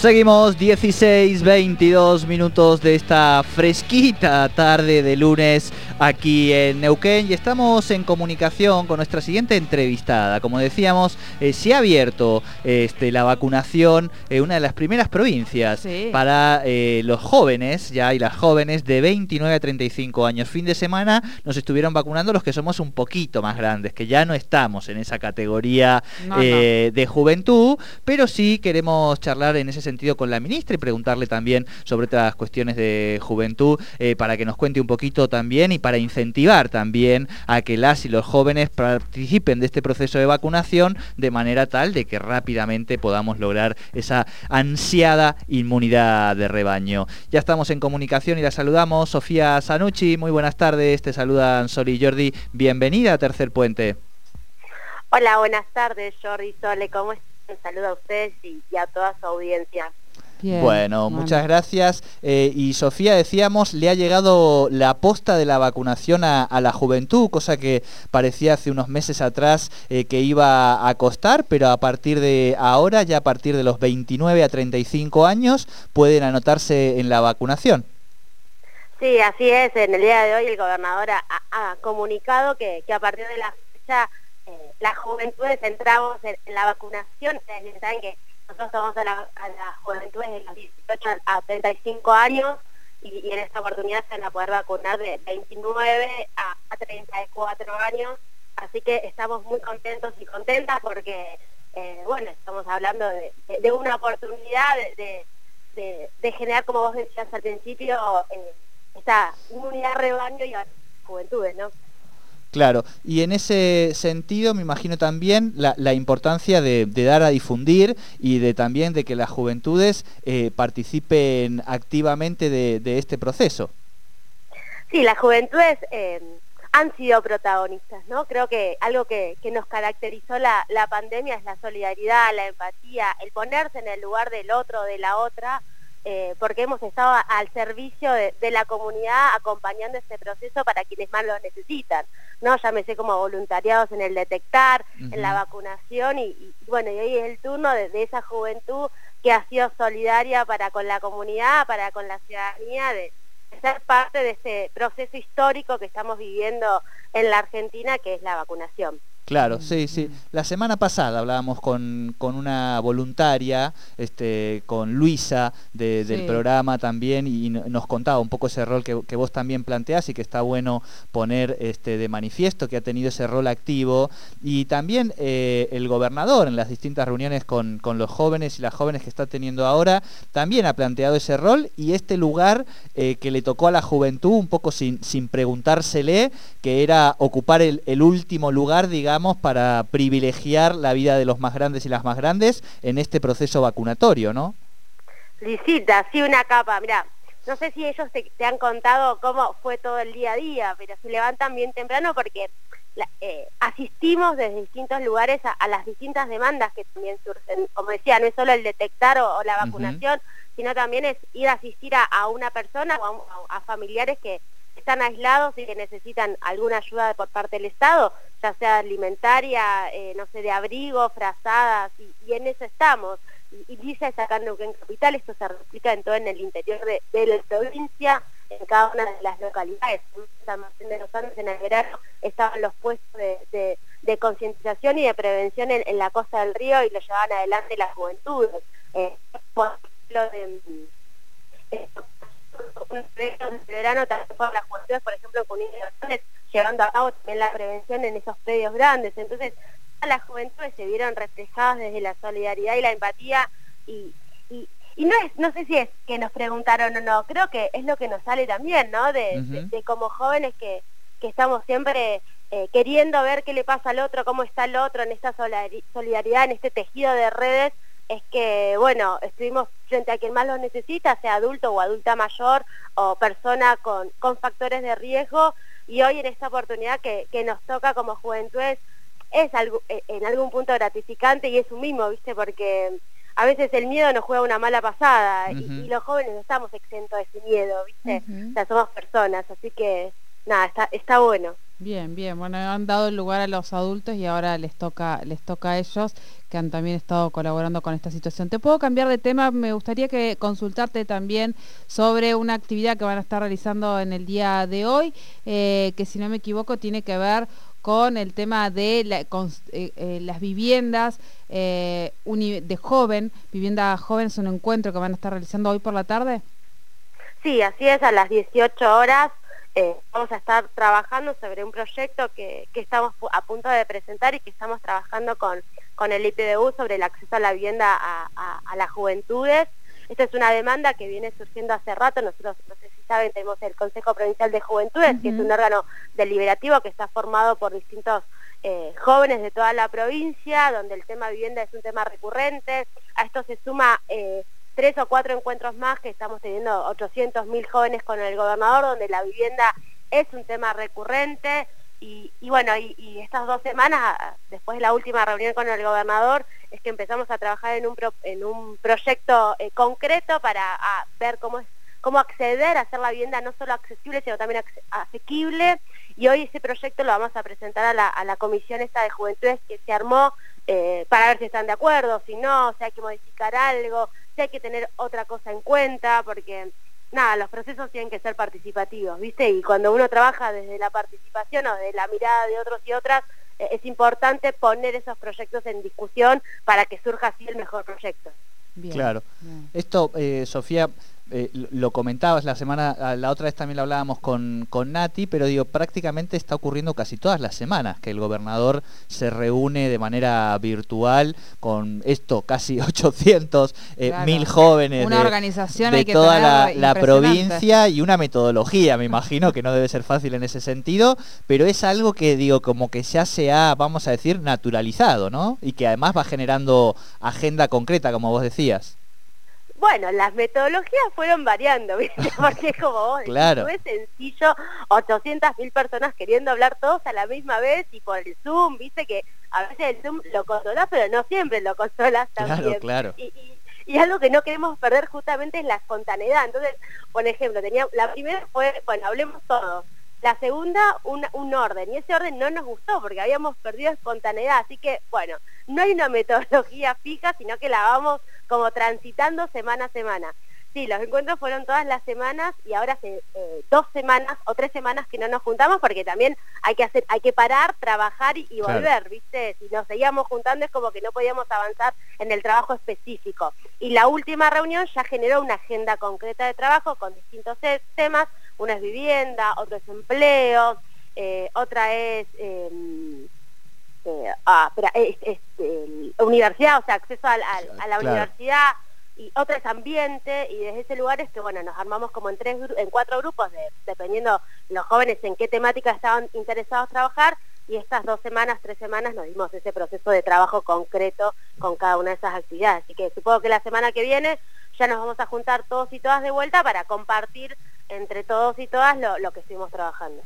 Seguimos 16, 22 minutos de esta fresquita tarde de lunes aquí en Neuquén y estamos en comunicación con nuestra siguiente entrevistada. Como decíamos, eh, se ha abierto este, la vacunación en una de las primeras provincias para eh, los jóvenes, ya y las jóvenes de 29 a 35 años. Fin de semana nos estuvieron vacunando los que somos un poquito más grandes, que ya no estamos en esa categoría eh, de juventud, pero sí queremos charlar en ese sentido con la ministra y preguntarle también sobre otras cuestiones de juventud para que nos cuente un poquito también y para incentivar también a que las y los jóvenes participen de este proceso de vacunación de manera tal de que rápidamente podamos lograr esa ansiada inmunidad de rebaño. Ya estamos en comunicación y la saludamos. Sofía Sanucci, muy buenas tardes. Te saludan Sol y Jordi. Bienvenida a Tercer Puente. Hola, buenas tardes Jordi, Sole. ¿Cómo están? Saludo a ustedes y a toda su audiencia bueno, muchas gracias. Eh, y Sofía, decíamos, le ha llegado la posta de la vacunación a, la juventud, cosa que parecía hace unos meses atrás eh, que iba a costar, pero a partir de ahora, ya a partir de los 29 a 35 años, pueden anotarse en la vacunación. Sí, así es. En el día de hoy el gobernador ha, comunicado que, a partir de la fecha eh, las juventudes entramos en, la vacunación. Ustedes saben que nosotros vamos a la, juventud de los 18 a 35 años y, en esta oportunidad se van a poder vacunar de 29 a, 34 años. Así que estamos muy contentos y contentas porque, eh, bueno, estamos hablando de, una oportunidad de, generar, como vos decías al principio, eh, esta inmunidad rebaño y juventudes, ¿no? Claro, y en ese sentido me imagino también la, importancia de, dar a difundir y de también de que las juventudes eh, participen activamente de, este proceso. Sí, las juventudes eh, han sido protagonistas, ¿no? Creo que algo que, nos caracterizó la, la, pandemia es la solidaridad, la empatía, el ponerse en el lugar del otro, de la otra, eh, porque hemos estado al servicio de, la comunidad acompañando este proceso para quienes más lo necesitan, ¿no? Llámese como voluntariados en el detectar, en la vacunación y, bueno, y hoy es el turno de, esa juventud que ha sido solidaria para con la comunidad, para con la ciudadanía, de, ser parte de este proceso histórico que estamos viviendo en la Argentina, que es la vacunación. Claro, sí, sí. La semana pasada hablábamos con, una voluntaria, este, con Luisa del programa también, y nos contaba un poco ese rol que, vos también planteás y que está bueno poner este, de manifiesto, que ha tenido ese rol activo. Y también eh, el gobernador en las distintas reuniones con, los jóvenes y las jóvenes que está teniendo ahora, también ha planteado ese rol y este lugar eh, que le tocó a la juventud, un poco sin, sin preguntársele, que era ocupar el, el último lugar, digamos, para privilegiar la vida de los más grandes y las más grandes en este proceso vacunatorio, ¿no? Licita, sí, una capa. Mira, no sé si ellos te, han contado cómo fue todo el día a día, pero se levantan bien temprano porque eh, asistimos desde distintos lugares a, las distintas demandas que también surgen. Como decía, no es solo el detectar o, la vacunación, sino también es ir a asistir a, una persona o a familiares que están aislados y que necesitan alguna ayuda por parte del Estado, ya sea alimentaria, eh, no sé, de abrigo, frazadas, y, en eso estamos. Y, dice es acá en Neuquén Capital, esto se replica en todo en el interior de, la provincia, en cada una de las localidades. En los Andes, en el verano, estaban los puestos de, concientización y de prevención en, la costa del río y lo llevaban adelante las juventudes. Eh, un de verano también para las juventudes, por ejemplo, con universidades, llevando a cabo también la prevención en esos predios grandes. Entonces, las juventudes se vieron reflejadas desde la solidaridad y la empatía y, y, no es, no sé si es que nos preguntaron o no, creo que es lo que nos sale también, ¿no? De, como jóvenes que, que estamos siempre eh, queriendo ver qué le pasa al otro, cómo está el otro en esta solidaridad, en este tejido de redes es que, bueno, estuvimos frente a quien más lo necesita, sea adulto o adulta mayor o persona con, factores de riesgo, y hoy en esta oportunidad que, nos toca como juventudes es algo, e, en algún punto gratificante y es un mismo, ¿viste? Porque a veces el miedo nos juega una mala pasada y, los jóvenes no estamos exentos de ese miedo, ¿viste? O sea, somos personas, así que nada, está, está bueno. Bien, bien. Bueno, han dado el lugar a los adultos y ahora les toca, les toca a ellos que han también estado colaborando con esta situación. Te puedo cambiar de tema. Me gustaría que consultarte también sobre una actividad que van a estar realizando en el día de hoy, eh, que si no me equivoco tiene que ver con el tema de eh, eh, las viviendas de joven, vivienda joven, es un encuentro que van a estar realizando hoy por la tarde. Sí, así es, a las 18 horas eh, vamos a estar trabajando sobre un proyecto que, estamos a punto de presentar y que estamos trabajando con, con el IPDU sobre el acceso a la vivienda a, las juventudes. Esta es una demanda que viene surgiendo hace rato. Nosotros, no sé si saben, tenemos el Consejo Provincial de Juventudes, que es un órgano deliberativo que está formado por distintos eh, jóvenes de toda la provincia, donde el tema vivienda es un tema recurrente. A esto se suma... Eh, tres o cuatro encuentros más que estamos teniendo 800 mil jóvenes con el gobernador, donde la vivienda es un tema recurrente. Y, bueno, y, estas dos semanas, después de la última reunión con el gobernador, es que empezamos a trabajar en un, en un proyecto eh, concreto para ver cómo, cómo acceder a hacer la vivienda no solo accesible, sino también asequible. Y hoy ese proyecto lo vamos a presentar a la, comisión esta de juventudes que se armó eh, para ver si están de acuerdo, si no, si hay que modificar algo, hay que tener otra cosa en cuenta, porque nada, los procesos tienen que ser participativos, ¿viste? Y cuando uno trabaja desde la participación o de la mirada de otros y otras, eh, es importante poner esos proyectos en discusión para que surja así el mejor proyecto. claro. Esto, eh, Sofía, eh, lo comentabas la semana, la otra vez también lo hablábamos con, con Nati, pero digo, prácticamente está ocurriendo casi todas las semanas que el gobernador se reúne de manera virtual con esto, casi 800 eh, mil jóvenes una de, organización de toda la, provincia y una metodología, me imagino que no debe ser fácil en ese sentido, pero es algo que digo, como que ya se ha, vamos a decir, naturalizado, ¿no? Y que además va generando agenda concreta, como vos decías. Bueno, las metodologías fueron variando, ¿viste? Porque como vos claro. no es sencillo 800.000 personas queriendo hablar todos a la misma vez y por el Zoom, ¿viste? Que a veces el Zoom lo controlas, pero no siempre lo controlas también. Claro, claro. Y, y, algo que no queremos perder justamente es la espontaneidad. Entonces, por ejemplo, tenía, la primera fue, bueno, hablemos todos. La segunda, un, un orden. Y ese orden no nos gustó porque habíamos perdido espontaneidad. Así que, bueno, no hay una metodología fija, sino que la vamos como transitando semana a semana. Sí, los encuentros fueron todas las semanas y ahora hace eh, dos semanas o tres semanas que no nos juntamos porque también hay que hacer, hay que parar, trabajar y, volver, ¿viste? Si nos seguíamos juntando es como que no podíamos avanzar en el trabajo específico. Y la última reunión ya generó una agenda concreta de trabajo con distintos temas, una es vivienda, otro es empleo, eh, otra es em, eh, ah, universidad, o sea, acceso a, la universidad y otra es ambiente y desde ese lugar es que bueno nos armamos como en tres en cuatro grupos dependiendo los jóvenes en qué temática estaban interesados trabajar y estas dos semanas tres semanas nos dimos ese proceso de trabajo concreto con cada una de esas actividades. Así que supongo que la semana que viene ya nos vamos a juntar todos y todas de vuelta para compartir entre todos y todas lo, lo que estuvimos trabajando.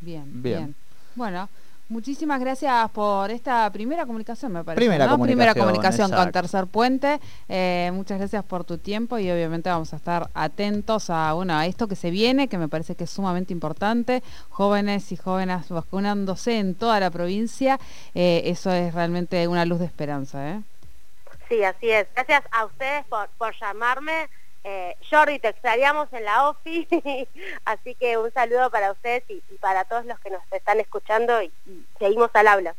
Bien. bien. Bueno Muchísimas gracias por esta primera comunicación, me parece. Primera comunicación. Primera comunicación con Tercer Puente. Eh, muchas gracias por tu tiempo y obviamente vamos a estar atentos a, bueno, a esto que se viene, que me parece que es sumamente importante. Jóvenes y jóvenes vacunándose en toda la provincia. Eh, eso es realmente una luz de esperanza. ¿eh? Sí, así es. Gracias a ustedes por, por llamarme. Eh, Jordi, te extrañamos en la OFI, así que un saludo para ustedes y, para todos los que nos están escuchando y, seguimos al habla.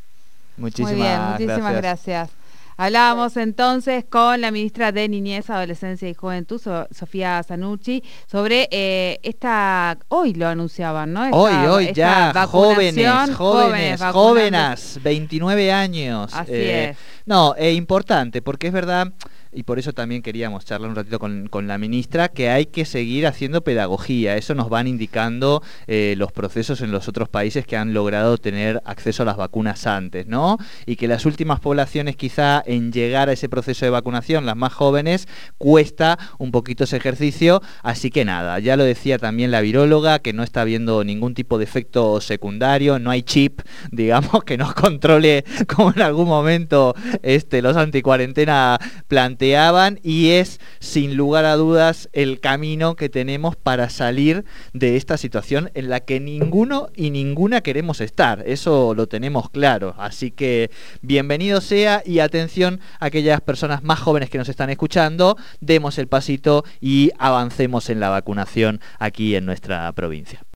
Muchísimas, Muy bien, muchísimas gracias. Hablábamos entonces con la ministra de Niñez, Adolescencia y Juventud, Sofía Zanucci, sobre eh, esta, hoy lo anunciaban, ¿no? hoy, hoy ya, jóvenes, jóvenes, jóvenes, 29 años. Así eh, es. No, es importante, porque es verdad y por eso también queríamos charlar un ratito con, la ministra, que hay que seguir haciendo pedagogía. Eso nos van indicando eh, los procesos en los otros países que han logrado tener acceso a las vacunas antes, ¿no? Y que las últimas poblaciones quizá en llegar a ese proceso de vacunación, las más jóvenes, cuesta un poquito ese ejercicio. Así que nada, ya lo decía también la viróloga, que no está habiendo ningún tipo de efecto secundario, no hay chip, digamos, que nos controle como en algún momento este, los anticuarentena planteados y es sin lugar a dudas el camino que tenemos para salir de esta situación en la que ninguno y ninguna queremos estar. Eso lo tenemos claro. Así que bienvenido sea y atención a aquellas personas más jóvenes que nos están escuchando, demos el pasito y avancemos en la vacunación aquí en nuestra provincia.